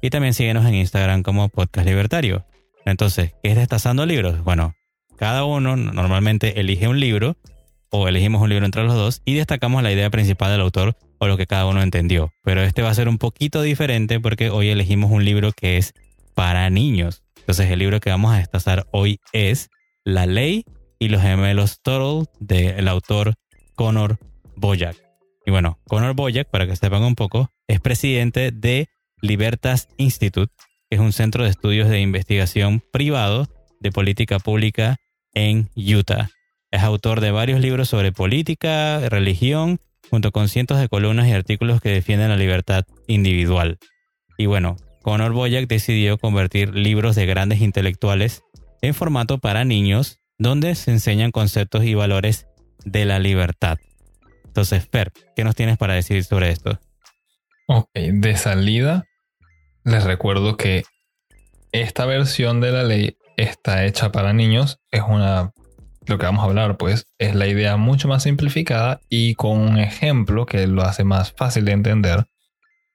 Y también síguenos en Instagram como Podcast Libertario. Entonces, ¿qué es destazando libros? Bueno, cada uno normalmente elige un libro o elegimos un libro entre los dos y destacamos la idea principal del autor o lo que cada uno entendió. Pero este va a ser un poquito diferente porque hoy elegimos un libro que es para niños. Entonces el libro que vamos a destazar hoy es La ley y los gemelos Turtle del autor Connor Boyack. Y bueno, Connor Boyack, para que sepan un poco, es presidente de Libertas Institute, que es un centro de estudios de investigación privado de política pública en Utah. Es autor de varios libros sobre política, religión, junto con cientos de columnas y artículos que defienden la libertad individual. Y bueno, Conor Boyack decidió convertir libros de grandes intelectuales en formato para niños, donde se enseñan conceptos y valores de la libertad. Entonces, Fer, ¿qué nos tienes para decir sobre esto? Ok, de salida, les recuerdo que esta versión de la ley está hecha para niños. Es una lo que vamos a hablar, pues, es la idea mucho más simplificada y con un ejemplo que lo hace más fácil de entender.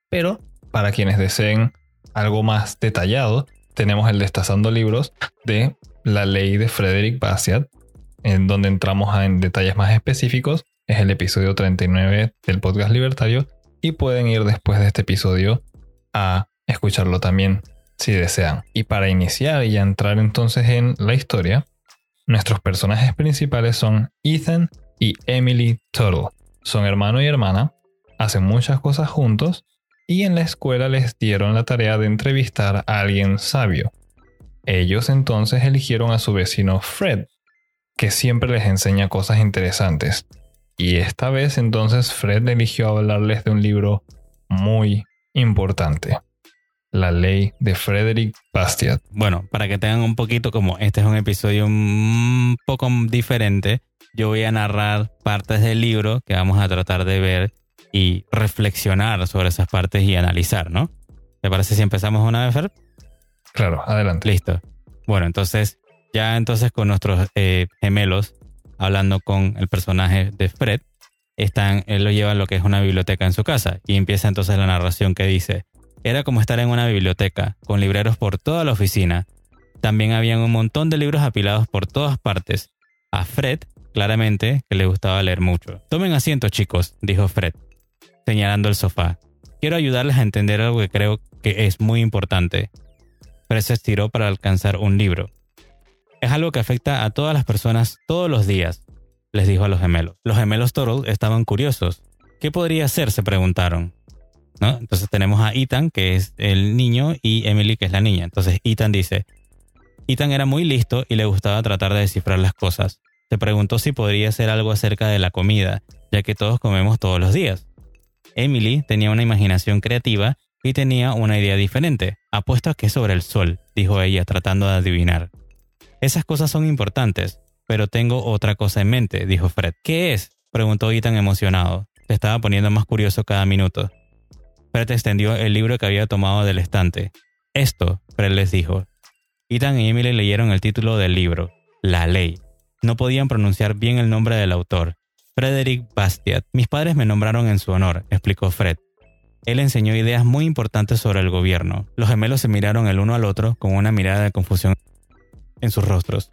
Pero para quienes deseen algo más detallado, tenemos el Destazando Libros de la ley de Frederick Bastiat, en donde entramos en detalles más específicos. Es el episodio 39 del podcast libertario y pueden ir después de este episodio a escucharlo también si desean. Y para iniciar y entrar entonces en la historia, Nuestros personajes principales son Ethan y Emily Tuttle. Son hermano y hermana, hacen muchas cosas juntos y en la escuela les dieron la tarea de entrevistar a alguien sabio. Ellos entonces eligieron a su vecino Fred, que siempre les enseña cosas interesantes. Y esta vez entonces Fred eligió hablarles de un libro muy importante la ley de Frederick Bastiat. Bueno, para que tengan un poquito como este es un episodio un poco diferente, yo voy a narrar partes del libro que vamos a tratar de ver y reflexionar sobre esas partes y analizar, ¿no? ¿Te parece si empezamos una vez, Fer? Claro, adelante. Listo. Bueno, entonces, ya entonces con nuestros eh, gemelos, hablando con el personaje de Fred, están, él lo lleva a lo que es una biblioteca en su casa y empieza entonces la narración que dice, era como estar en una biblioteca, con libreros por toda la oficina. También habían un montón de libros apilados por todas partes. A Fred, claramente, que le gustaba leer mucho. Tomen asiento, chicos, dijo Fred, señalando el sofá. Quiero ayudarles a entender algo que creo que es muy importante. Fred se estiró para alcanzar un libro. Es algo que afecta a todas las personas todos los días, les dijo a los gemelos. Los gemelos Toro estaban curiosos. ¿Qué podría ser? se preguntaron. Entonces tenemos a Ethan, que es el niño, y Emily, que es la niña. Entonces Ethan dice, Ethan era muy listo y le gustaba tratar de descifrar las cosas. Se preguntó si podría ser algo acerca de la comida, ya que todos comemos todos los días. Emily tenía una imaginación creativa y tenía una idea diferente. Apuesto a que sobre el sol, dijo ella, tratando de adivinar. Esas cosas son importantes, pero tengo otra cosa en mente, dijo Fred. ¿Qué es? preguntó Ethan emocionado. Se estaba poniendo más curioso cada minuto. Fred extendió el libro que había tomado del estante. Esto, Fred les dijo. Ethan y Emily leyeron el título del libro, La Ley. No podían pronunciar bien el nombre del autor. Frederick Bastiat. Mis padres me nombraron en su honor, explicó Fred. Él enseñó ideas muy importantes sobre el gobierno. Los gemelos se miraron el uno al otro con una mirada de confusión en sus rostros.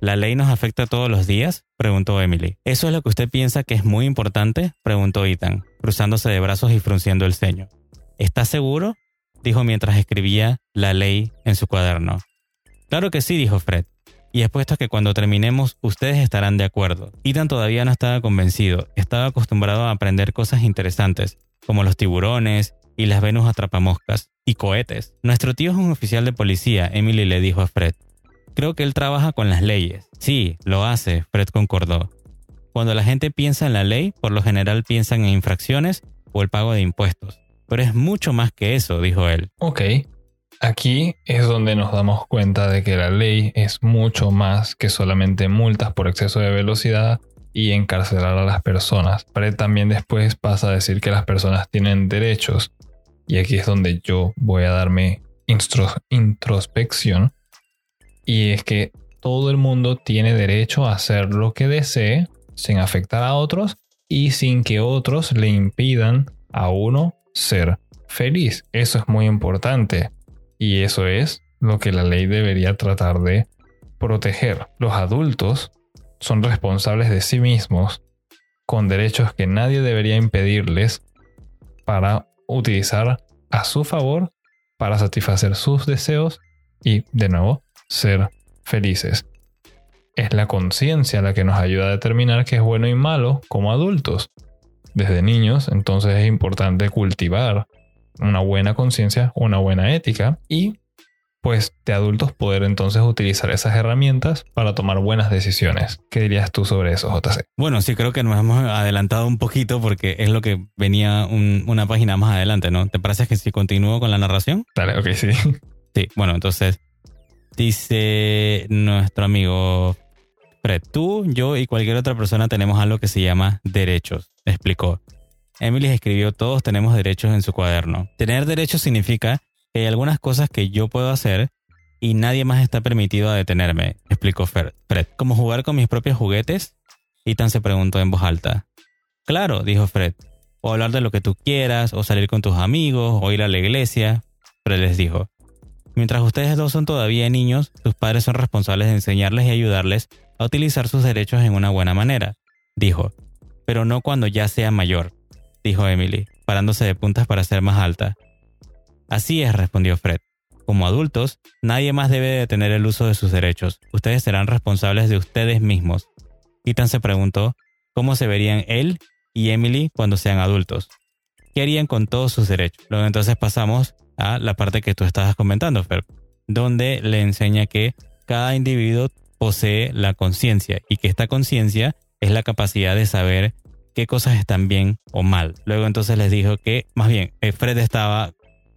¿La ley nos afecta todos los días? preguntó Emily. ¿Eso es lo que usted piensa que es muy importante? preguntó Ethan, cruzándose de brazos y frunciendo el ceño. ¿Está seguro? dijo mientras escribía la ley en su cuaderno. Claro que sí, dijo Fred. Y apuesto a que cuando terminemos ustedes estarán de acuerdo. Ethan todavía no estaba convencido, estaba acostumbrado a aprender cosas interesantes, como los tiburones y las Venus atrapamoscas, y cohetes. Nuestro tío es un oficial de policía, Emily le dijo a Fred. Creo que él trabaja con las leyes. Sí, lo hace, Fred concordó. Cuando la gente piensa en la ley, por lo general piensan en infracciones o el pago de impuestos. Pero es mucho más que eso, dijo él. Ok. Aquí es donde nos damos cuenta de que la ley es mucho más que solamente multas por exceso de velocidad y encarcelar a las personas. Pero también después pasa a decir que las personas tienen derechos. Y aquí es donde yo voy a darme introspección. Y es que todo el mundo tiene derecho a hacer lo que desee sin afectar a otros y sin que otros le impidan a uno ser feliz. Eso es muy importante. Y eso es lo que la ley debería tratar de proteger. Los adultos son responsables de sí mismos con derechos que nadie debería impedirles para utilizar a su favor para satisfacer sus deseos y, de nuevo, ser felices. Es la conciencia la que nos ayuda a determinar qué es bueno y malo como adultos. Desde niños, entonces es importante cultivar una buena conciencia, una buena ética y pues de adultos poder entonces utilizar esas herramientas para tomar buenas decisiones. ¿Qué dirías tú sobre eso, JC? Bueno, sí creo que nos hemos adelantado un poquito porque es lo que venía una página más adelante, ¿no? ¿Te parece que si continúo con la narración? Dale, ok, sí. Sí, bueno, entonces dice nuestro amigo Fred, tú, yo y cualquier otra persona tenemos algo que se llama derechos, explicó. Emily escribió todos tenemos derechos en su cuaderno. Tener derechos significa que hay algunas cosas que yo puedo hacer y nadie más está permitido a detenerme, explicó Fred. ¿Como jugar con mis propios juguetes? Ethan se preguntó en voz alta. Claro, dijo Fred. O hablar de lo que tú quieras, o salir con tus amigos, o ir a la iglesia. Fred les dijo. Mientras ustedes dos son todavía niños, sus padres son responsables de enseñarles y ayudarles a utilizar sus derechos en una buena manera, dijo. Pero no cuando ya sea mayor dijo Emily, parándose de puntas para ser más alta. Así es, respondió Fred. Como adultos, nadie más debe detener el uso de sus derechos. Ustedes serán responsables de ustedes mismos. Ethan se preguntó cómo se verían él y Emily cuando sean adultos. ¿Qué harían con todos sus derechos? Luego entonces pasamos a la parte que tú estabas comentando, Fred, donde le enseña que cada individuo posee la conciencia y que esta conciencia es la capacidad de saber qué cosas están bien o mal. Luego entonces les dijo que, más bien, eh, Fred estaba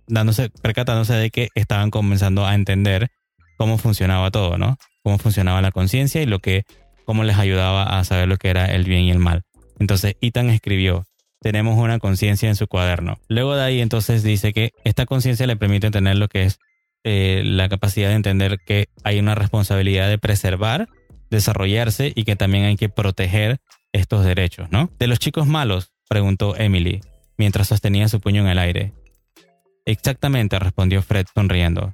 dándose, percatándose de que estaban comenzando a entender cómo funcionaba todo, ¿no? Cómo funcionaba la conciencia y lo que, cómo les ayudaba a saber lo que era el bien y el mal. Entonces Ethan escribió, tenemos una conciencia en su cuaderno. Luego de ahí entonces dice que esta conciencia le permite tener lo que es eh, la capacidad de entender que hay una responsabilidad de preservar, desarrollarse y que también hay que proteger estos derechos, ¿no? De los chicos malos, preguntó Emily, mientras sostenía su puño en el aire. Exactamente, respondió Fred sonriendo.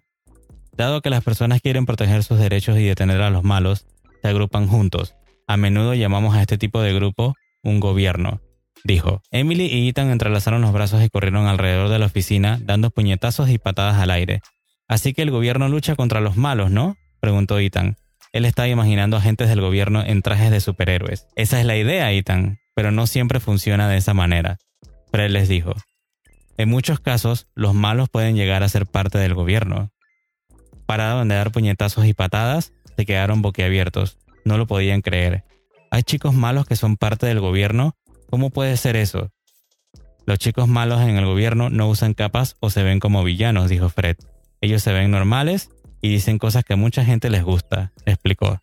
Dado que las personas quieren proteger sus derechos y detener a los malos, se agrupan juntos. A menudo llamamos a este tipo de grupo un gobierno, dijo. Emily y Ethan entrelazaron los brazos y corrieron alrededor de la oficina, dando puñetazos y patadas al aire. Así que el gobierno lucha contra los malos, ¿no? preguntó Ethan. Él estaba imaginando agentes del gobierno en trajes de superhéroes. Esa es la idea, Ethan, pero no siempre funciona de esa manera. Fred les dijo. En muchos casos, los malos pueden llegar a ser parte del gobierno. Pararon de dar puñetazos y patadas, se quedaron boquiabiertos. No lo podían creer. ¿Hay chicos malos que son parte del gobierno? ¿Cómo puede ser eso? Los chicos malos en el gobierno no usan capas o se ven como villanos, dijo Fred. Ellos se ven normales y dicen cosas que a mucha gente les gusta, explicó.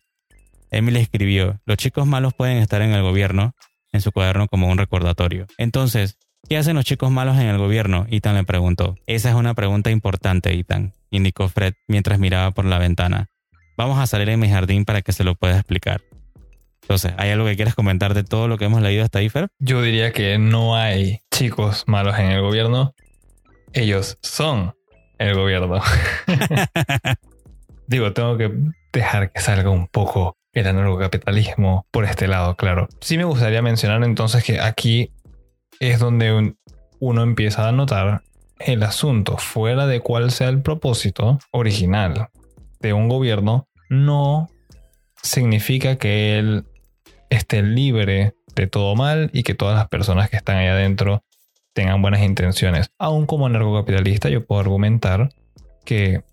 Emily escribió, los chicos malos pueden estar en el gobierno, en su cuaderno como un recordatorio. Entonces, ¿qué hacen los chicos malos en el gobierno? Ethan le preguntó. Esa es una pregunta importante, Ethan, indicó Fred mientras miraba por la ventana. Vamos a salir en mi jardín para que se lo pueda explicar. Entonces, ¿hay algo que quieras comentar de todo lo que hemos leído hasta ahí, Fer? Yo diría que no hay chicos malos en el gobierno. Ellos son el gobierno. Digo, tengo que dejar que salga un poco el anarcocapitalismo por este lado, claro. Sí me gustaría mencionar entonces que aquí es donde uno empieza a notar el asunto, fuera de cuál sea el propósito original de un gobierno, no significa que él esté libre de todo mal y que todas las personas que están ahí adentro tengan buenas intenciones. Aún como anarcocapitalista yo puedo argumentar que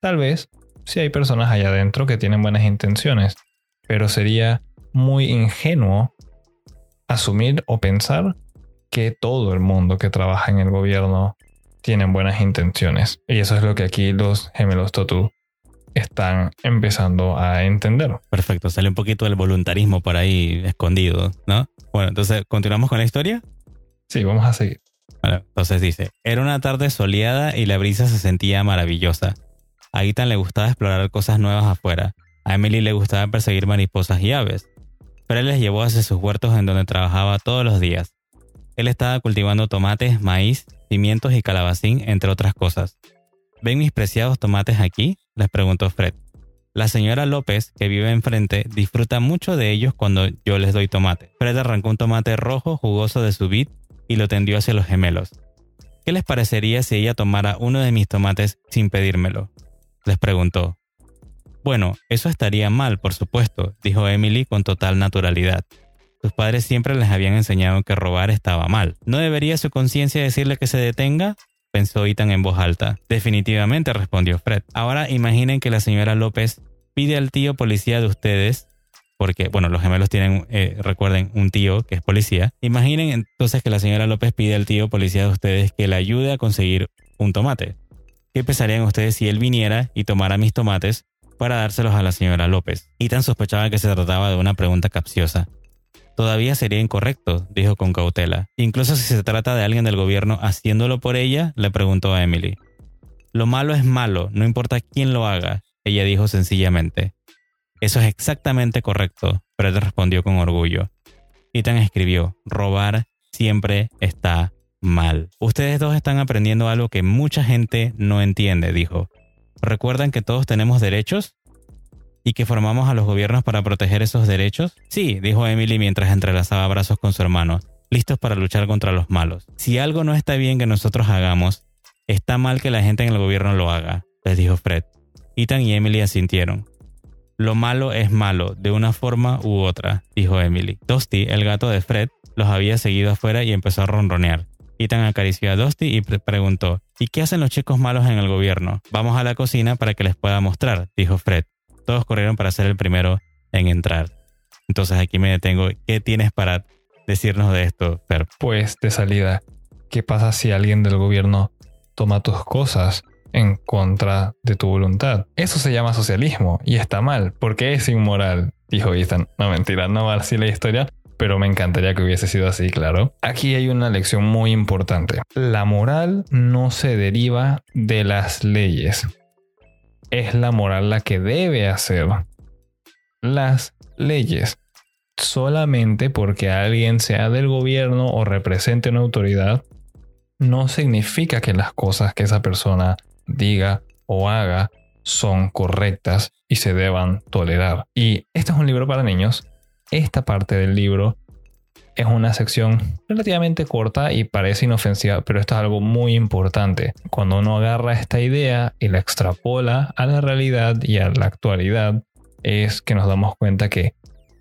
tal vez si hay personas allá adentro que tienen buenas intenciones, pero sería muy ingenuo asumir o pensar que todo el mundo que trabaja en el gobierno tienen buenas intenciones. Y eso es lo que aquí los gemelos Totu están empezando a entender. Perfecto, sale un poquito del voluntarismo por ahí escondido, ¿no? Bueno, entonces, ¿continuamos con la historia? Sí, vamos a seguir. Bueno, entonces dice, era una tarde soleada y la brisa se sentía maravillosa. A Ethan le gustaba explorar cosas nuevas afuera. A Emily le gustaba perseguir mariposas y aves. Pero él les llevó hacia sus huertos en donde trabajaba todos los días. Él estaba cultivando tomates, maíz, pimientos y calabacín, entre otras cosas. ¿Ven mis preciados tomates aquí? les preguntó Fred. La señora López, que vive enfrente, disfruta mucho de ellos cuando yo les doy tomate. Fred arrancó un tomate rojo jugoso de su vid y lo tendió hacia los gemelos. ¿Qué les parecería si ella tomara uno de mis tomates sin pedírmelo? les preguntó. Bueno, eso estaría mal, por supuesto, dijo Emily con total naturalidad. Sus padres siempre les habían enseñado que robar estaba mal. ¿No debería su conciencia decirle que se detenga? Pensó Ethan en voz alta. Definitivamente, respondió Fred. Ahora imaginen que la señora López pide al tío policía de ustedes, porque, bueno, los gemelos tienen, eh, recuerden, un tío que es policía. Imaginen entonces que la señora López pide al tío policía de ustedes que le ayude a conseguir un tomate. ¿Qué pensarían ustedes si él viniera y tomara mis tomates para dárselos a la señora López? Ethan sospechaba que se trataba de una pregunta capciosa todavía sería incorrecto, dijo con cautela. Incluso si se trata de alguien del gobierno haciéndolo por ella, le preguntó a Emily. Lo malo es malo, no importa quién lo haga, ella dijo sencillamente. Eso es exactamente correcto, Fred respondió con orgullo. Ethan escribió, robar siempre está mal. Ustedes dos están aprendiendo algo que mucha gente no entiende, dijo. ¿Recuerdan que todos tenemos derechos? Y que formamos a los gobiernos para proteger esos derechos? Sí, dijo Emily mientras entrelazaba brazos con su hermano, listos para luchar contra los malos. Si algo no está bien que nosotros hagamos, está mal que la gente en el gobierno lo haga, les dijo Fred. Ethan y Emily asintieron. Lo malo es malo, de una forma u otra, dijo Emily. Dusty, el gato de Fred, los había seguido afuera y empezó a ronronear. Ethan acarició a Dusty y preguntó, ¿Y qué hacen los chicos malos en el gobierno? Vamos a la cocina para que les pueda mostrar, dijo Fred. Todos corrieron para ser el primero en entrar. Entonces aquí me detengo. ¿Qué tienes para decirnos de esto, Fer? Pues de salida, ¿qué pasa si alguien del gobierno toma tus cosas en contra de tu voluntad? Eso se llama socialismo y está mal porque es inmoral, dijo Ethan. No mentira, no va así la historia, pero me encantaría que hubiese sido así, claro. Aquí hay una lección muy importante. La moral no se deriva de las leyes es la moral la que debe hacer las leyes. Solamente porque alguien sea del gobierno o represente una autoridad, no significa que las cosas que esa persona diga o haga son correctas y se deban tolerar. Y este es un libro para niños. Esta parte del libro es una sección relativamente corta y parece inofensiva, pero esto es algo muy importante. Cuando uno agarra esta idea y la extrapola a la realidad y a la actualidad, es que nos damos cuenta que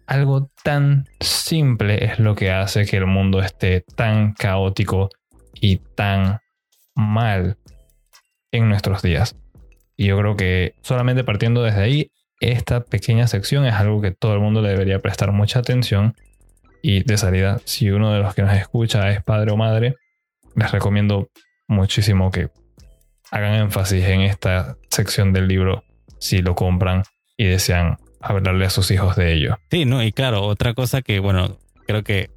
algo tan simple es lo que hace que el mundo esté tan caótico y tan mal en nuestros días. Y yo creo que solamente partiendo desde ahí, esta pequeña sección es algo que todo el mundo le debería prestar mucha atención y de salida, si uno de los que nos escucha es padre o madre, les recomiendo muchísimo que hagan énfasis en esta sección del libro si lo compran y desean hablarle a sus hijos de ello. Sí, no, y claro, otra cosa que, bueno, creo que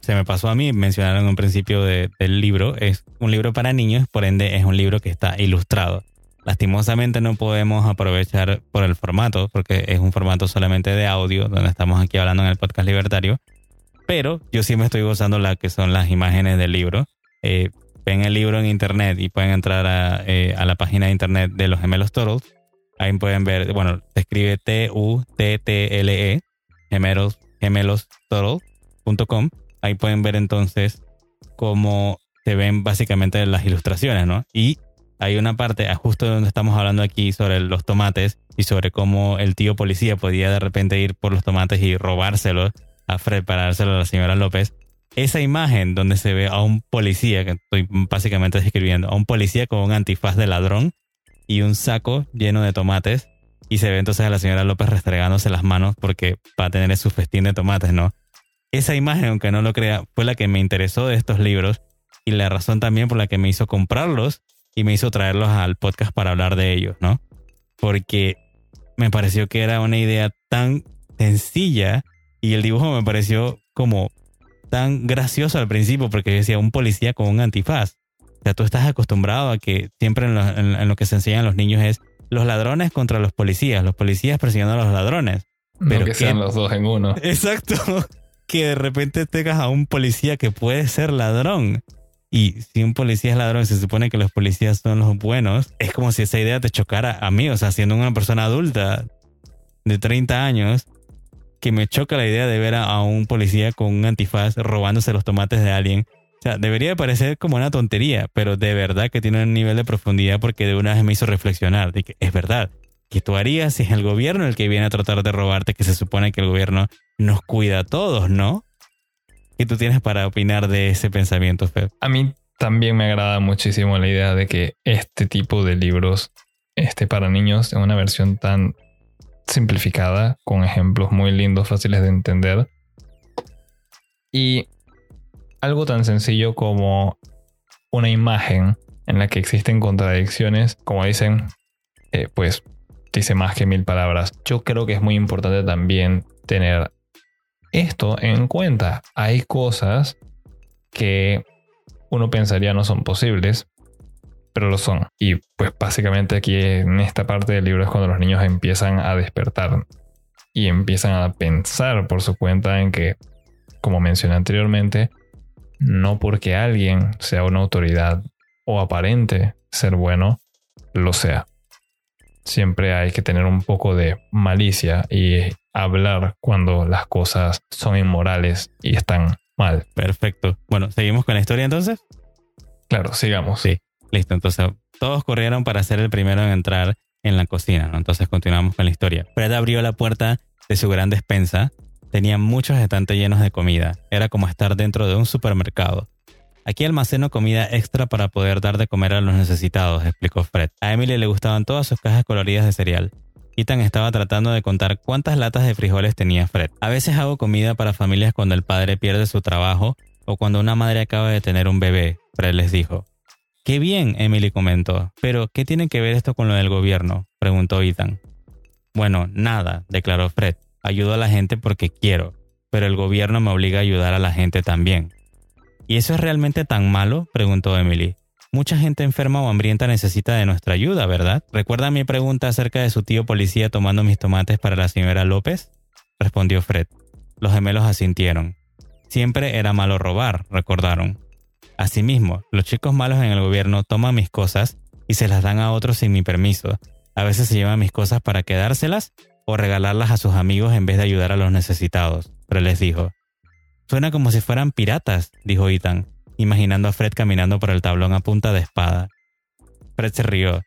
se me pasó a mí, mencionaron en un principio del libro, es un libro para niños, por ende es un libro que está ilustrado. Lastimosamente no podemos aprovechar por el formato, porque es un formato solamente de audio, donde estamos aquí hablando en el podcast libertario, pero yo sí me estoy gozando la que son las imágenes del libro. Eh, ven el libro en internet y pueden entrar a, eh, a, la página de internet de los gemelos Turtles. Ahí pueden ver, bueno, se escribe T-U-T-T-L-E, gemelos, gemelos Ahí pueden ver entonces cómo se ven básicamente las ilustraciones, ¿no? Y hay una parte, justo donde estamos hablando aquí, sobre los tomates y sobre cómo el tío policía podía de repente ir por los tomates y robárselos a dárselo a la señora López, esa imagen donde se ve a un policía, que estoy básicamente describiendo, a un policía con un antifaz de ladrón y un saco lleno de tomates, y se ve entonces a la señora López restregándose las manos porque va a tener su festín de tomates, ¿no? Esa imagen, aunque no lo crea, fue la que me interesó de estos libros, y la razón también por la que me hizo comprarlos y me hizo traerlos al podcast para hablar de ellos, ¿no? Porque me pareció que era una idea tan sencilla y el dibujo me pareció como tan gracioso al principio porque decía un policía con un antifaz. O sea, tú estás acostumbrado a que siempre en lo, que se enseñan los niños es los ladrones contra los policías, los policías persiguiendo a los ladrones. Pero que sean los dos en uno. Exacto. Que de repente tengas a un policía que puede ser ladrón. Y si un policía es ladrón se supone que los policías son los buenos, es como si esa idea te chocara a mí, o sea, siendo una persona adulta de 30 años, que me choca la idea de ver a, un policía con un antifaz robándose los tomates de alguien. O sea, debería parecer como una tontería, pero de verdad que tiene un nivel de profundidad porque de una vez me hizo reflexionar de que es verdad. que tú harías si es el gobierno el que viene a tratar de robarte, que se supone que el gobierno nos cuida a todos, ¿no? ¿Qué tú tienes para opinar de ese pensamiento, Feb? A mí también me agrada muchísimo la idea de que este tipo de libros esté para niños en una versión tan simplificada, con ejemplos muy lindos, fáciles de entender. Y algo tan sencillo como una imagen en la que existen contradicciones, como dicen, eh, pues dice más que mil palabras. Yo creo que es muy importante también tener esto en cuenta. Hay cosas que uno pensaría no son posibles, pero lo son. Y pues básicamente aquí en esta parte del libro es cuando los niños empiezan a despertar y empiezan a pensar por su cuenta en que, como mencioné anteriormente, no porque alguien sea una autoridad o aparente ser bueno, lo sea. Siempre hay que tener un poco de malicia y hablar cuando las cosas son inmorales y están mal. Perfecto. Bueno, ¿seguimos con la historia entonces? Claro, sigamos. Sí, listo. Entonces, todos corrieron para ser el primero en entrar en la cocina. Entonces continuamos con la historia. Fred abrió la puerta de su gran despensa. Tenía muchos estantes llenos de comida. Era como estar dentro de un supermercado. Aquí almaceno comida extra para poder dar de comer a los necesitados, explicó Fred. A Emily le gustaban todas sus cajas coloridas de cereal. Ethan estaba tratando de contar cuántas latas de frijoles tenía Fred. A veces hago comida para familias cuando el padre pierde su trabajo o cuando una madre acaba de tener un bebé, Fred les dijo. Qué bien, Emily comentó. Pero, ¿qué tiene que ver esto con lo del gobierno? preguntó Ethan. Bueno, nada, declaró Fred. Ayudo a la gente porque quiero, pero el gobierno me obliga a ayudar a la gente también. ¿Y eso es realmente tan malo? preguntó Emily. Mucha gente enferma o hambrienta necesita de nuestra ayuda, ¿verdad? ¿Recuerda mi pregunta acerca de su tío policía tomando mis tomates para la señora López? respondió Fred. Los gemelos asintieron. Siempre era malo robar, recordaron. Asimismo, los chicos malos en el gobierno toman mis cosas y se las dan a otros sin mi permiso. A veces se llevan mis cosas para quedárselas o regalarlas a sus amigos en vez de ayudar a los necesitados. Pero les dijo. Suena como si fueran piratas, dijo Ethan imaginando a Fred caminando por el tablón a punta de espada. Fred se rió.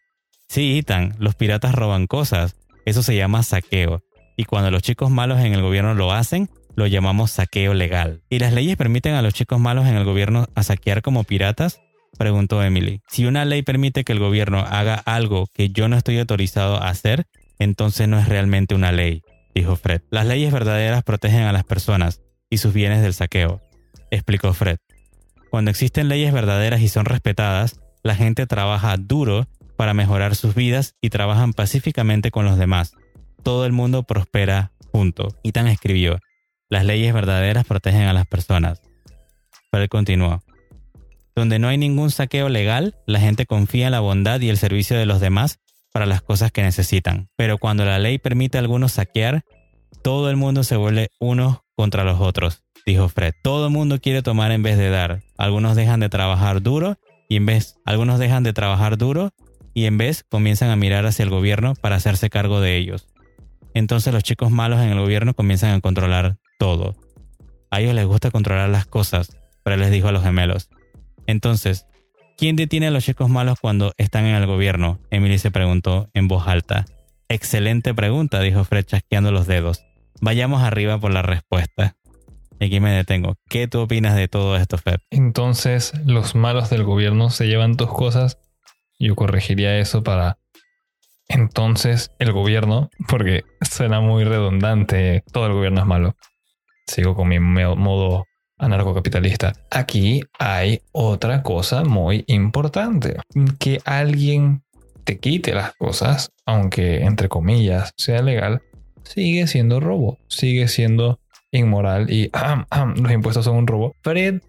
Sí, Ethan, los piratas roban cosas. Eso se llama saqueo. Y cuando los chicos malos en el gobierno lo hacen, lo llamamos saqueo legal. ¿Y las leyes permiten a los chicos malos en el gobierno a saquear como piratas? Preguntó Emily. Si una ley permite que el gobierno haga algo que yo no estoy autorizado a hacer, entonces no es realmente una ley, dijo Fred. Las leyes verdaderas protegen a las personas y sus bienes del saqueo, explicó Fred. Cuando existen leyes verdaderas y son respetadas, la gente trabaja duro para mejorar sus vidas y trabajan pacíficamente con los demás. Todo el mundo prospera junto. tan escribió, las leyes verdaderas protegen a las personas. Pero continuó, donde no hay ningún saqueo legal, la gente confía en la bondad y el servicio de los demás para las cosas que necesitan. Pero cuando la ley permite a algunos saquear, todo el mundo se vuelve unos contra los otros dijo Fred. Todo el mundo quiere tomar en vez de dar. Algunos dejan de trabajar duro y en vez, algunos dejan de trabajar duro y en vez comienzan a mirar hacia el gobierno para hacerse cargo de ellos. Entonces los chicos malos en el gobierno comienzan a controlar todo. A ellos les gusta controlar las cosas, pero les dijo a los gemelos. Entonces, ¿quién detiene a los chicos malos cuando están en el gobierno? Emily se preguntó en voz alta. Excelente pregunta, dijo Fred chasqueando los dedos. Vayamos arriba por la respuesta. Y aquí me detengo. ¿Qué tú opinas de todo esto, Fed? Entonces, los malos del gobierno se llevan tus cosas. Yo corregiría eso para. Entonces, el gobierno, porque suena muy redundante, todo el gobierno es malo. Sigo con mi modo anarcocapitalista. Aquí hay otra cosa muy importante, que alguien te quite las cosas, aunque entre comillas sea legal, sigue siendo robo, sigue siendo inmoral y los impuestos son un robo. Fred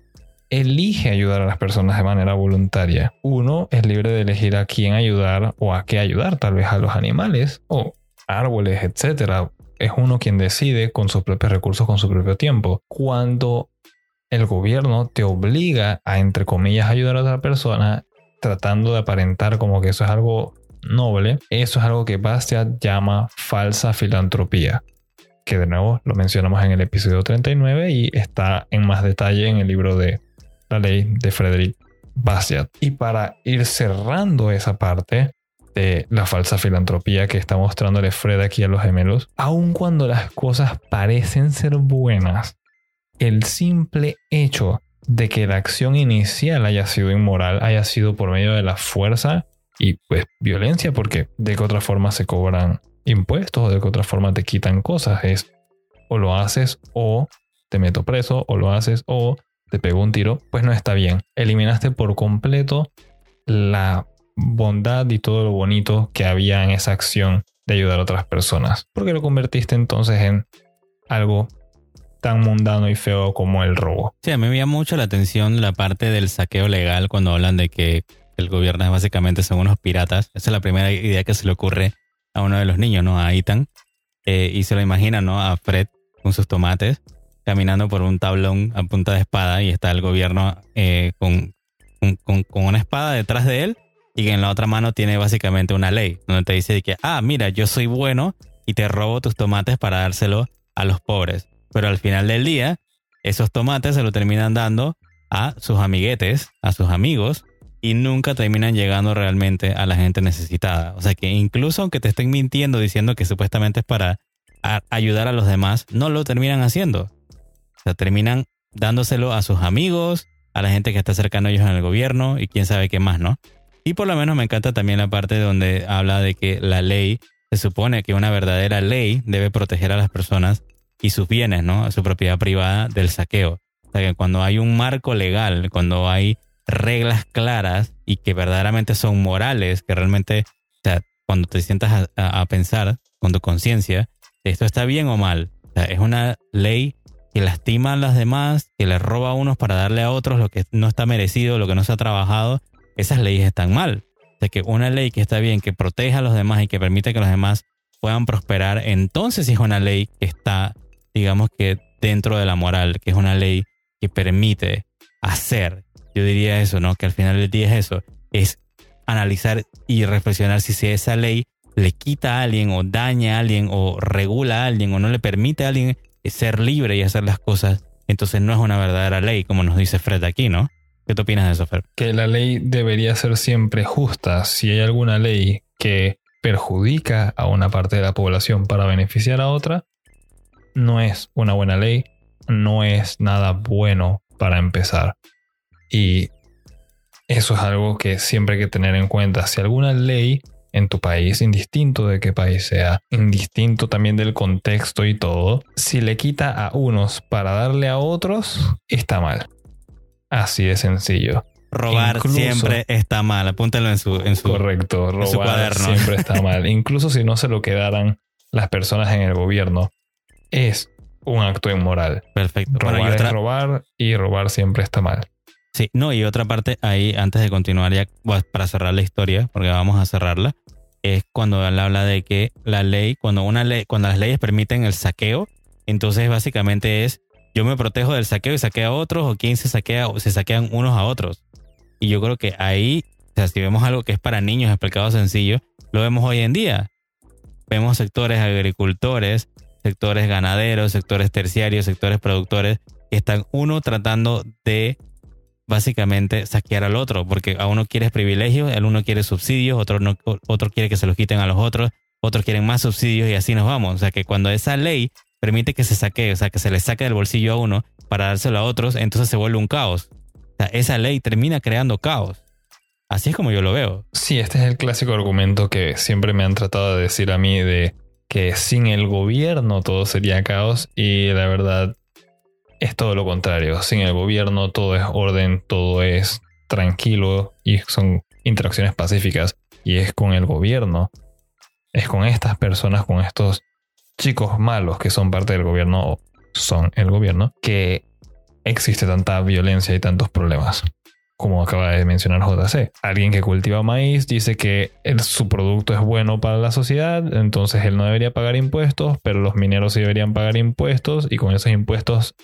elige ayudar a las personas de manera voluntaria. Uno es libre de elegir a quién ayudar o a qué ayudar, tal vez a los animales o árboles, etc. Es uno quien decide con sus propios recursos, con su propio tiempo. Cuando el gobierno te obliga a, entre comillas, ayudar a otra persona, tratando de aparentar como que eso es algo noble, eso es algo que Bastiat llama falsa filantropía que de nuevo lo mencionamos en el episodio 39 y está en más detalle en el libro de la ley de Frederick Bastiat. Y para ir cerrando esa parte la falsa filantropía que está mostrándole Fred aquí a los gemelos, aun cuando las cosas parecen ser buenas, el simple hecho de que la acción inicial haya sido inmoral, haya sido por medio de la fuerza y pues violencia, porque de qué otra forma se cobran impuestos o de qué otra forma te quitan cosas, es o lo haces o te meto preso, o lo haces o te pegó un tiro, pues no está bien. Eliminaste por completo la bondad y todo lo bonito que había en esa acción de ayudar a otras personas, porque lo convertiste entonces en algo tan mundano y feo como el robo. Sí, a mí me llama mucho la atención la parte del saqueo legal cuando hablan de que el gobierno básicamente son unos piratas. Esa es la primera idea que se le ocurre a uno de los niños, ¿no? A Ethan. Eh, y se lo imagina, ¿no? A Fred con sus tomates caminando por un tablón a punta de espada y está el gobierno eh, con, una espada detrás de él y en la otra mano tiene básicamente una ley donde te dice que, ah, mira, yo soy bueno y te robo tus tomates para dárselo a los pobres. Pero al final del día, esos tomates se lo terminan dando a sus amiguetes, a sus amigos, y nunca terminan llegando realmente a la gente necesitada. O sea que incluso aunque te estén mintiendo diciendo que supuestamente es para ayudar a los demás, no lo terminan haciendo terminan dándoselo a sus amigos, a la gente que está cercano a ellos en el gobierno y quién sabe qué más, ¿no? Y por lo menos me encanta también la parte donde habla de que la ley, se supone que una verdadera ley debe proteger a las personas y sus bienes, ¿no? A su propiedad privada del saqueo. O sea que cuando hay un marco legal, cuando hay reglas claras y que verdaderamente son morales, que realmente, o sea, cuando te sientas a, pensar con tu conciencia, esto está bien o mal. O sea, es una ley que lastima a las demás, que le roba a unos para darle a otros lo que no está merecido, lo que no se ha trabajado, esas leyes están mal. O sea que una ley que está bien, que proteja a los demás y que permite que los demás puedan prosperar, entonces es una ley que está, digamos que dentro de la moral, que es una ley que permite hacer. Yo diría eso, ¿no? Que al final del día es eso, es analizar y reflexionar si esa ley le quita a alguien o daña a alguien o regula a alguien o no le permite a alguien ser libre y hacer las cosas, entonces no es una verdadera ley, como nos dice Fred aquí, ¿no? ¿Qué te opinas de eso, Fred? Que la ley debería ser siempre justa. Si hay alguna ley que perjudica a una parte de la población para beneficiar a otra, no es una buena ley, no es nada bueno para empezar. Y eso es algo que siempre hay que tener en cuenta. Si alguna ley en tu país, indistinto de qué país sea, indistinto también del contexto y todo, si le quita a unos para darle a otros, está mal. Así de sencillo. Robar siempre está mal. Apúntalo en su, en su Correcto, robar siempre está mal. Incluso si no se lo quedaran las personas en el gobierno, es un acto inmoral. Perfecto. Robar es robar y robar siempre está mal. Sí, no, y otra parte ahí, antes de continuar ya, para cerrar la historia, porque vamos a cerrarla, es cuando él habla de que la ley, cuando una ley, cuando las leyes permiten el saqueo, entonces básicamente es yo me protejo del saqueo y saqueo a otros, o quién se saquea o se saquean unos a otros. Y yo creo que ahí, o sea, si vemos algo que es para niños explicado sencillo, lo vemos hoy en día. Vemos sectores agricultores, sectores ganaderos, sectores terciarios, sectores productores, que están uno tratando de básicamente saquear al otro, porque a uno quiere privilegios, el uno quiere subsidios, otro, no, otro quiere que se los quiten a los otros, otros quieren más subsidios y así nos vamos. O sea que cuando esa ley permite que se saque, o sea, que se le saque del bolsillo a uno para dárselo a otros, entonces se vuelve un caos. Esa ley termina creando caos. Así es como yo lo veo. Sí, este es el clásico argumento que siempre me han tratado de decir a mí de que sin el gobierno todo sería caos y la verdad es todo lo contrario. Sin el gobierno todo es orden, todo es tranquilo y son interacciones pacíficas. Y es con el gobierno, es con estas personas, con estos chicos malos que son parte del gobierno o son el gobierno, que existe tanta violencia y tantos problemas. Como acaba de mencionar JC, alguien que cultiva maíz dice que su producto es bueno para la sociedad, entonces él no debería pagar impuestos, pero los mineros sí deberían pagar impuestos y con esos impuestos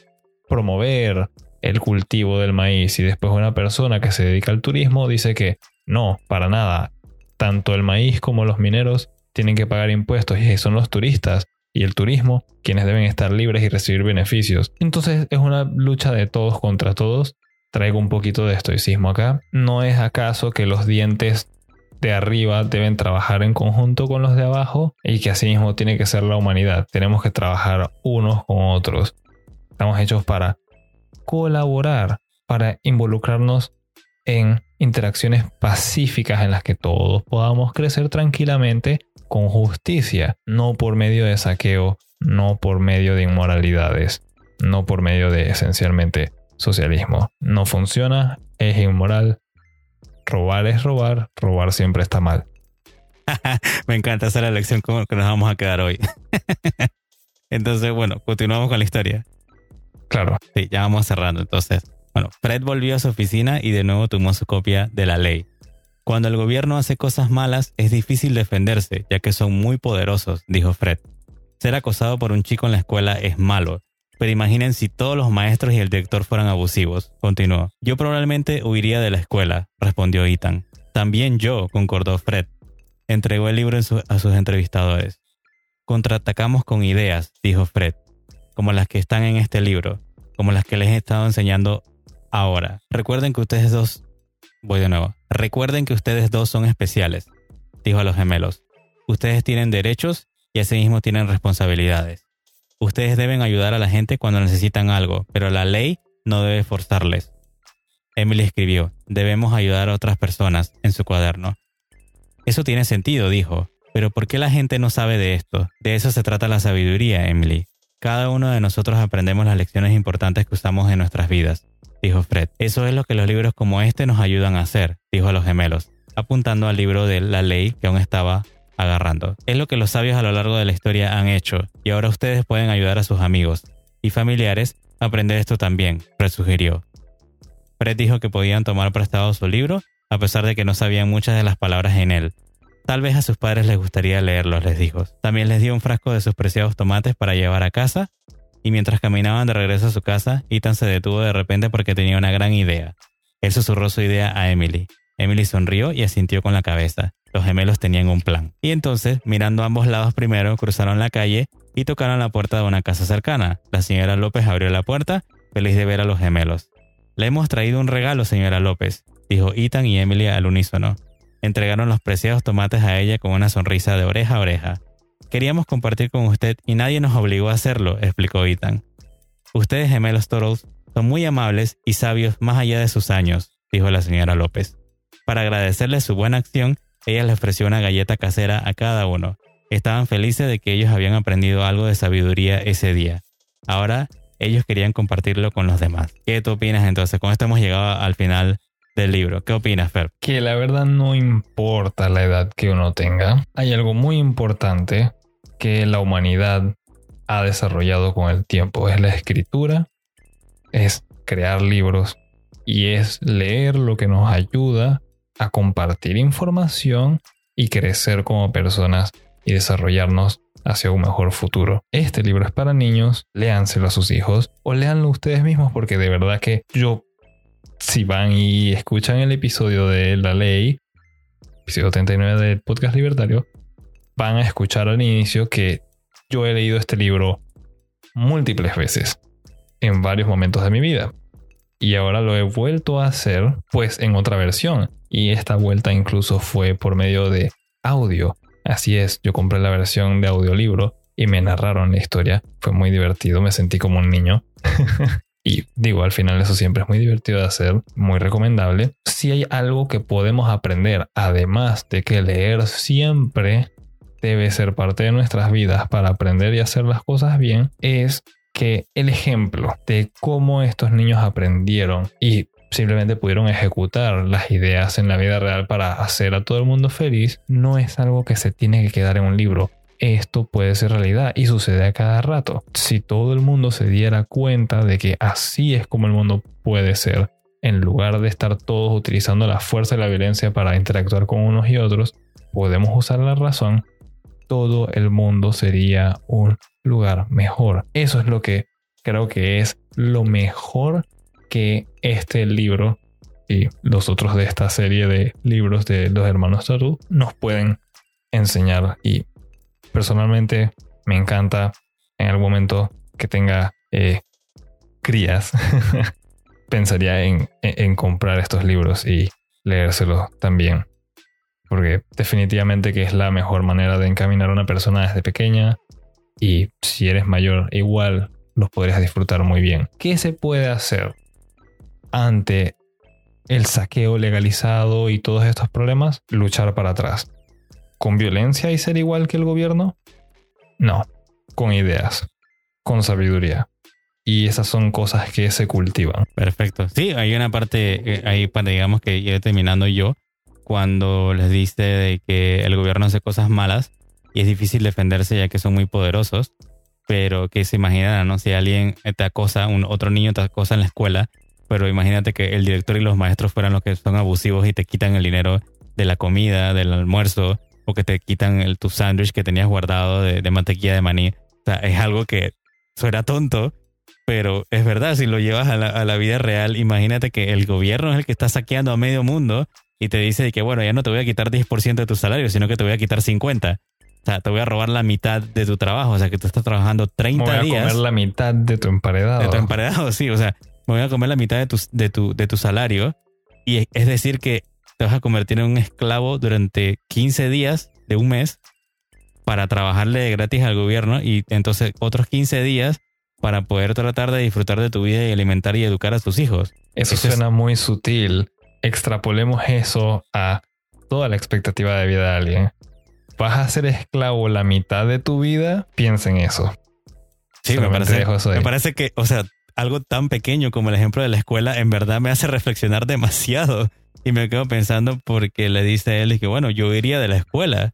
promover el cultivo del maíz. Y después una persona que se dedica al turismo dice que no, para nada, tanto el maíz como los mineros tienen que pagar impuestos y son los turistas y el turismo quienes deben estar libres y recibir beneficios. Entonces es una lucha de todos contra todos. Traigo un poquito de estoicismo acá. ¿No es acaso que los dientes de arriba deben trabajar en conjunto con los de abajo y que así mismo tiene que ser la humanidad? Tenemos que trabajar unos con otros. Estamos hechos para colaborar, para involucrarnos en interacciones pacíficas en las que todos podamos crecer tranquilamente con justicia, no por medio de saqueo, no por medio de inmoralidades, no por medio de esencialmente socialismo. No funciona, es inmoral. Robar es robar, robar siempre está mal. Me encanta esa la lección con que nos vamos a quedar hoy. Entonces, bueno, continuamos con la historia. Claro. Sí, ya vamos cerrando. Entonces, bueno, Fred volvió a su oficina y de nuevo tomó su copia de la ley. Cuando el gobierno hace cosas malas es difícil defenderse, ya que son muy poderosos, dijo Fred. Ser acosado por un chico en la escuela es malo, pero imaginen si todos los maestros y el director fueran abusivos, continuó. Yo probablemente huiría de la escuela, respondió Ethan. También yo, concordó Fred. Entregó el libro a sus entrevistadores. Contraatacamos con ideas, dijo Fred, como las que están en este libro, como las que les he estado enseñando ahora. Recuerden que ustedes dos Voy de nuevo. Recuerden que ustedes dos son especiales, dijo a los gemelos. Ustedes tienen derechos y asimismo tienen responsabilidades. Ustedes deben ayudar a la gente cuando necesitan algo, pero la ley no debe forzarles. Emily escribió, debemos ayudar a otras personas en su cuaderno. Eso tiene sentido, dijo, pero ¿por qué la gente no sabe de esto? De eso se trata la sabiduría, Emily. Cada uno de nosotros aprendemos las lecciones importantes que usamos en nuestras vidas dijo Fred. Eso es lo que los libros como este nos ayudan a hacer, dijo a los gemelos, apuntando al libro de la ley que aún estaba agarrando. Es lo que los sabios a lo largo de la historia han hecho, y ahora ustedes pueden ayudar a sus amigos y familiares a aprender esto también, Fred sugirió. Fred dijo que podían tomar prestado su libro, a pesar de que no sabían muchas de las palabras en él. Tal vez a sus padres les gustaría leerlos, les dijo. También les dio un frasco de sus preciados tomates para llevar a casa y mientras caminaban de regreso a su casa, Ethan se detuvo de repente porque tenía una gran idea. Él susurró su idea a Emily. Emily sonrió y asintió con la cabeza. Los gemelos tenían un plan. Y entonces, mirando a ambos lados primero, cruzaron la calle y tocaron la puerta de una casa cercana. La señora López abrió la puerta, feliz de ver a los gemelos. Le hemos traído un regalo, señora López, dijo Ethan y Emily al unísono. Entregaron los preciados tomates a ella con una sonrisa de oreja a oreja. Queríamos compartir con usted y nadie nos obligó a hacerlo, explicó Ethan. Ustedes gemelos Toros son muy amables y sabios más allá de sus años, dijo la señora López. Para agradecerle su buena acción, ella les ofreció una galleta casera a cada uno. Estaban felices de que ellos habían aprendido algo de sabiduría ese día. Ahora ellos querían compartirlo con los demás. ¿Qué tú opinas entonces? Con esto hemos llegado al final del libro. ¿Qué opinas, Fer? Que la verdad no importa la edad que uno tenga. Hay algo muy importante que la humanidad ha desarrollado con el tiempo. Es la escritura, es crear libros y es leer lo que nos ayuda a compartir información y crecer como personas y desarrollarnos hacia un mejor futuro. Este libro es para niños, léanselo a sus hijos o léanlo ustedes mismos porque de verdad que yo, si van y escuchan el episodio de la ley, episodio 39 del podcast libertario, van a escuchar al inicio que yo he leído este libro múltiples veces en varios momentos de mi vida. Y ahora lo he vuelto a hacer pues en otra versión. Y esta vuelta incluso fue por medio de audio. Así es, yo compré la versión de audiolibro y me narraron la historia. Fue muy divertido, me sentí como un niño. y digo, al final eso siempre es muy divertido de hacer, muy recomendable. Si hay algo que podemos aprender, además de que leer siempre debe ser parte de nuestras vidas para aprender y hacer las cosas bien es que el ejemplo de cómo estos niños aprendieron y simplemente pudieron ejecutar las ideas en la vida real para hacer a todo el mundo feliz, no es algo que se tiene que quedar en un libro. Esto puede ser realidad y sucede a cada rato. Si todo el mundo se diera cuenta de que así es como el mundo puede ser, en lugar de estar todos utilizando la fuerza y la violencia para interactuar con unos y otros, podemos usar la razón, todo el mundo sería un lugar mejor. Eso es lo que creo que es lo mejor que este libro y los otros de esta serie de libros de los hermanos Turtle nos pueden enseñar. Y personalmente me encanta en algún momento que tenga eh, crías. Pensaría en, comprar estos libros y leérselos también. Porque definitivamente que es la mejor manera de encaminar a una persona desde pequeña. Y si eres mayor, igual los podrías disfrutar muy bien. ¿Qué se puede hacer ante el saqueo legalizado y todos estos problemas, luchar para atrás. ¿Con violencia y ser igual que el gobierno? No, con ideas, con sabiduría. Y esas son cosas que se cultivan. Perfecto. Sí, hay una parte, eh, ahí para digamos que ya terminando yo, cuando les dice de que el gobierno hace cosas malas y es difícil defenderse ya que son muy poderosos, pero que se imaginan, ¿no? Si alguien te acosa, un otro niño te acosa en la escuela pero imagínate que el director y los maestros fueran los que son abusivos y te quitan el dinero de la comida, del almuerzo, o que te quitan el, tu sándwich que tenías guardado de, mantequilla de maní. O sea, es algo que suena tonto, pero es verdad, si lo llevas a la, vida real, imagínate que el gobierno es el que está saqueando a medio mundo y te dice que, bueno, ya no te voy a quitar 10% de tu salario, sino que te voy a quitar 50%. O sea, te voy a robar la mitad de tu trabajo. O sea, que tú estás trabajando 30 días. Voy a comer la mitad de tu emparedado. De tu emparedado, sí. O sea, me voy a comer la mitad de tu, de tu, de tu salario. Y es decir que te vas a convertir en un esclavo durante 15 días de un mes para trabajarle gratis al gobierno y entonces otros 15 días para poder tratar de disfrutar de tu vida y alimentar y educar a tus hijos. Eso, suena muy sutil. Extrapolemos eso a toda la expectativa de vida de alguien. Vas a ser esclavo la mitad de tu vida, piensa en eso. Sí, me parece, me parece que, o sea, algo tan pequeño como el ejemplo de la escuela en verdad me hace reflexionar demasiado. Y me quedo pensando porque le dice a él que bueno, yo iría de la escuela.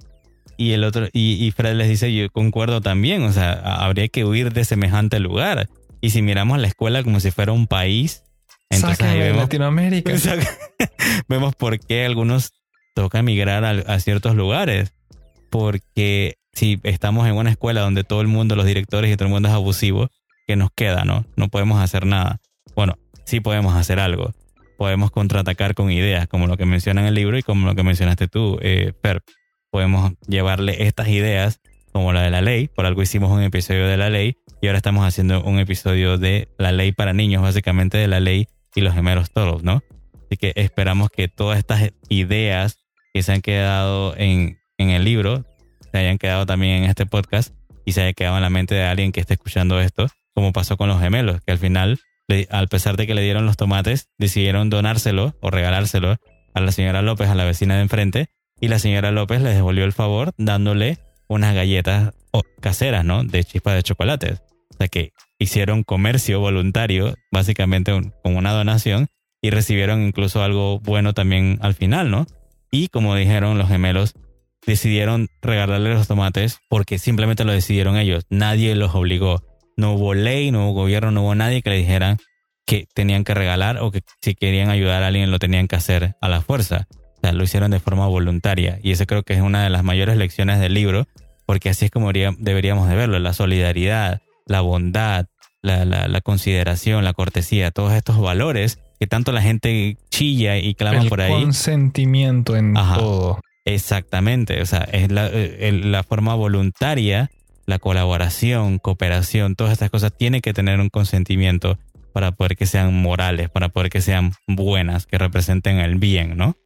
Y el otro, y, Fred les dice, yo concuerdo también, o sea, habría que huir de semejante lugar. Y si miramos la escuela como si fuera un país, entonces ahí vemos, Latinoamérica. vemos por qué algunos toca emigrar a, a ciertos lugares. Porque si estamos en una escuela donde todo el mundo, los directores y todo el mundo es abusivo, nos queda, ¿no? No podemos hacer nada. Bueno, sí podemos hacer algo. Podemos contraatacar con ideas, como lo que menciona en el libro y como lo que mencionaste tú, eh. Podemos llevarle estas ideas, como la de la ley. Por algo hicimos un episodio de la ley y ahora estamos haciendo un episodio de la ley para niños, básicamente de la ley y los gemelos todos, ¿no? Así que esperamos que todas estas ideas que se han quedado en, en el libro se hayan quedado también en este podcast y se haya quedado en la mente de alguien que esté escuchando esto como pasó con los gemelos, que al final, al pesar de que le dieron los tomates, decidieron donárselo o regalárselo a la señora López, a la vecina de enfrente, y la señora López les devolvió el favor dándole unas galletas caseras, ¿no? De chispas de chocolates. O sea que hicieron comercio voluntario, básicamente con una donación, y recibieron incluso algo bueno también al final, ¿no? Y como dijeron los gemelos, decidieron regalarle los tomates porque simplemente lo decidieron ellos. Nadie los obligó no hubo ley, no hubo gobierno, no hubo nadie que le dijera que tenían que regalar o que si querían ayudar a alguien lo tenían que hacer a la fuerza. O sea, lo hicieron de forma voluntaria. Y eso creo que es una de las mayores lecciones del libro, porque así es como deberíamos de verlo. La solidaridad, la bondad, la, consideración, la cortesía, todos estos valores que tanto la gente chilla y clama por ahí. Consentimiento en todo. Exactamente. O sea, es la, eh, la forma voluntaria la colaboración, cooperación, todas estas cosas tienen que tener un consentimiento para poder que sean morales, para poder que sean buenas, que representen el bien, ¿no?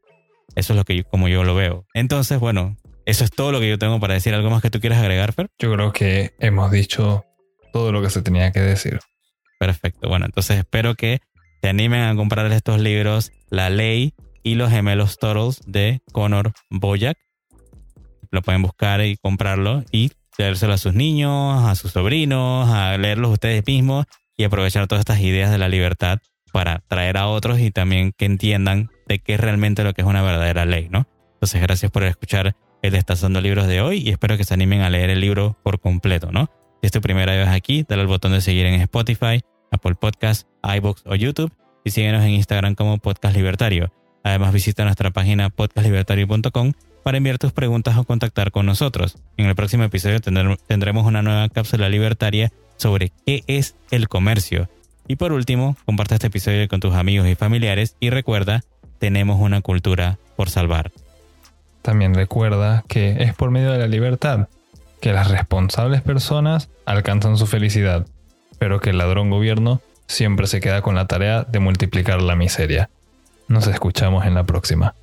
Eso es lo que yo, como yo lo veo. Entonces, bueno, eso es todo lo que yo tengo para decir. ¿Algo más que tú quieras agregar, Fer? Yo creo que hemos dicho todo lo que se tenía que decir. Perfecto. Bueno, entonces espero que se animen a comprar estos libros, La Ley y los gemelos Turtles de Connor Boyack. Lo pueden buscar y comprarlo y leérselo a sus niños, a sus sobrinos, a leerlos ustedes mismos y aprovechar todas estas ideas de la libertad para traer a otros y también que entiendan de qué es realmente lo que es una verdadera ley, ¿no? Entonces, gracias por escuchar el Destazando Libros de hoy y espero que se animen a leer el libro por completo, ¿no? Si es tu primera vez aquí, dale al botón de seguir en Spotify, Apple Podcasts, iBox o YouTube y síguenos en Instagram como Podcast Libertario. Además, visita nuestra página podcastlibertario.com para enviar tus preguntas o contactar con nosotros. En el próximo episodio tendremos una nueva cápsula libertaria sobre qué es el comercio. Y por último, comparte este episodio con tus amigos y familiares y recuerda, tenemos una cultura por salvar. También recuerda que es por medio de la libertad que las responsables personas alcanzan su felicidad, pero que el ladrón gobierno siempre se queda con la tarea de multiplicar la miseria. Nos escuchamos en la próxima.